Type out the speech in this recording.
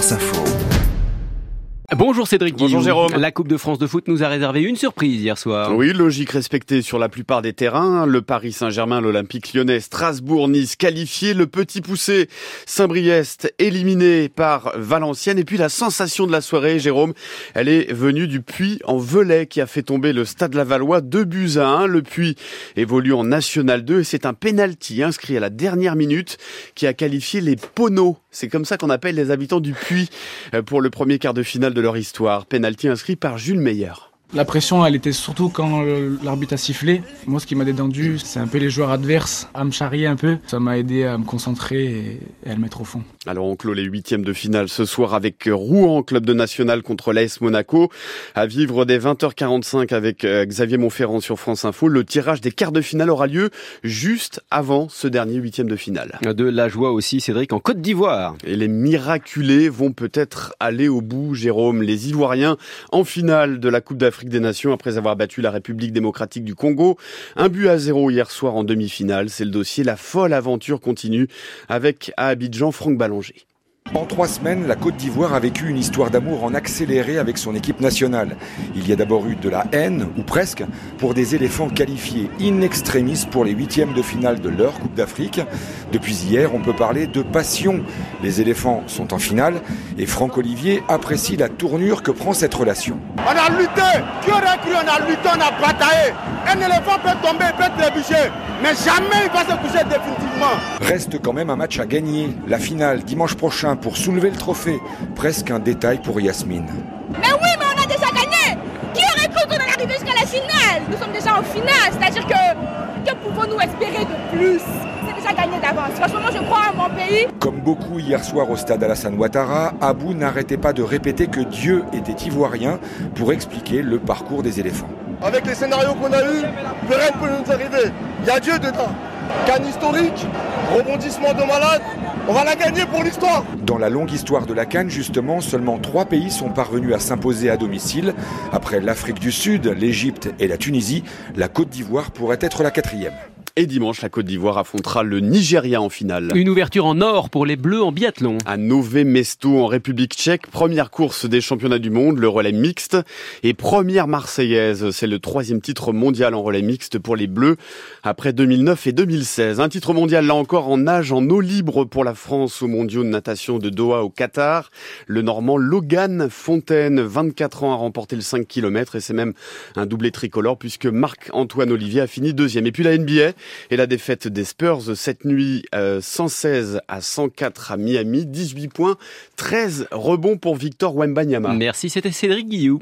France Info. Bonjour Cédric Bonjour Guillaume. Jérôme. La Coupe de France de foot nous a réservé une surprise hier soir. Oui, logique respectée sur la plupart des terrains. Le Paris Saint-Germain, l'Olympique lyonnais, Strasbourg, Nice qualifié. Le petit poussé Saint-Briest éliminé par Valenciennes. Et puis la sensation de la soirée, Jérôme, elle est venue du Puy en Velay qui a fait tomber le Stade Lavallois 2 buts à 1. Le Puy évolue en National 2 et c'est un penalty inscrit à la dernière minute qui a qualifié les Poneaux. C'est comme ça qu'on appelle les habitants du Puy euh, pour le premier quart de finale de leur histoire. Penalty inscrit par Jules Meyer. La pression, elle était surtout quand euh, l'arbitre a sifflé. Moi, ce qui m'a détendu, c'est un peu les joueurs adverses à me charrier un peu. Ça m'a aidé à me concentrer et, à le mettre au fond. Alors on clôt les huitièmes de finale ce soir avec Rouen, club de national contre l'AS Monaco. À vivre dès 20h45 avec euh, Xavier Montferrand sur France Info. Le tirage des quarts de finale aura lieu juste avant ce dernier huitième de finale. De la joie aussi, Cédric, en Côte d'Ivoire. Et les miraculés vont peut-être aller au bout, Jérôme. Les Ivoiriens en finale de la Coupe d'Afrique des Nations après avoir battu la République démocratique du Congo. Un but à zéro hier soir en demi-finale. C'est le dossier. La folle aventure continue avec à Abidjan Franck Ballanger. En trois semaines, la Côte d'Ivoire a vécu une histoire d'amour en accéléré avec son équipe nationale. Il y a d'abord eu de la haine, ou presque, pour des éléphants qualifiés in extremis pour les huitièmes de finale de leur Coupe d'Afrique. Depuis hier, on peut parler de passion. Les éléphants sont en finale et Franck Olivier apprécie la tournure que prend cette relation. On a lutté. Qui aurait cru On a lutté, on a bataillé. Un éléphant peut tomber, peut trébucher, mais jamais il va se coucher définitivement. Reste quand même un match à gagner. La finale dimanche prochain pour soulever le trophée. Presque un détail pour Yasmine. Mais oui, mais on a déjà gagné Qui aurait cru qu'on allait arriver jusqu'à la finale? Nous sommes déjà en finale, c'est-à-dire que que pouvons-nous espérer de plus C'est déjà gagné d'avance. Franchement, je crois à mon pays. Comme beaucoup hier soir au stade Alassane Ouattara, Abou n'arrêtait pas de répéter que Dieu était ivoirien pour expliquer le parcours des éléphants. Avec les scénarios qu'on a eus, rien ne peut nous arriver. Il y a Dieu dedans. Canne historique, rebondissement de malade. On va la gagner pour l'histoire. Dans la longue histoire de la Cannes, justement, seulement trois pays sont parvenus à s'imposer à domicile. Après l'Afrique du Sud, l'Égypte et la Tunisie, la Côte d'Ivoire pourrait être la quatrième. Et dimanche, la Côte d'Ivoire affrontera le Nigeria en finale. Une ouverture en or pour les Bleus en biathlon. À Nové Mesto en République tchèque, première course des championnats du monde, le relais mixte, et première marseillaise. C'est le troisième titre mondial en relais mixte pour les Bleus après 2009 et 2016. Un titre mondial là encore en nage en eau libre pour la France aux mondiaux de natation de Doha au Qatar. Le Normand Logan Fontaine, 24 ans, a remporté le 5 km et c'est même un doublé tricolore puisque Marc-Antoine Olivier a fini deuxième. Et puis la NBA et la défaite des Spurs cette nuit, euh, 116 à 104 à Miami, 18 points, 13 rebonds pour Victor Wembanyama. Merci, c'était Cédric Guillou.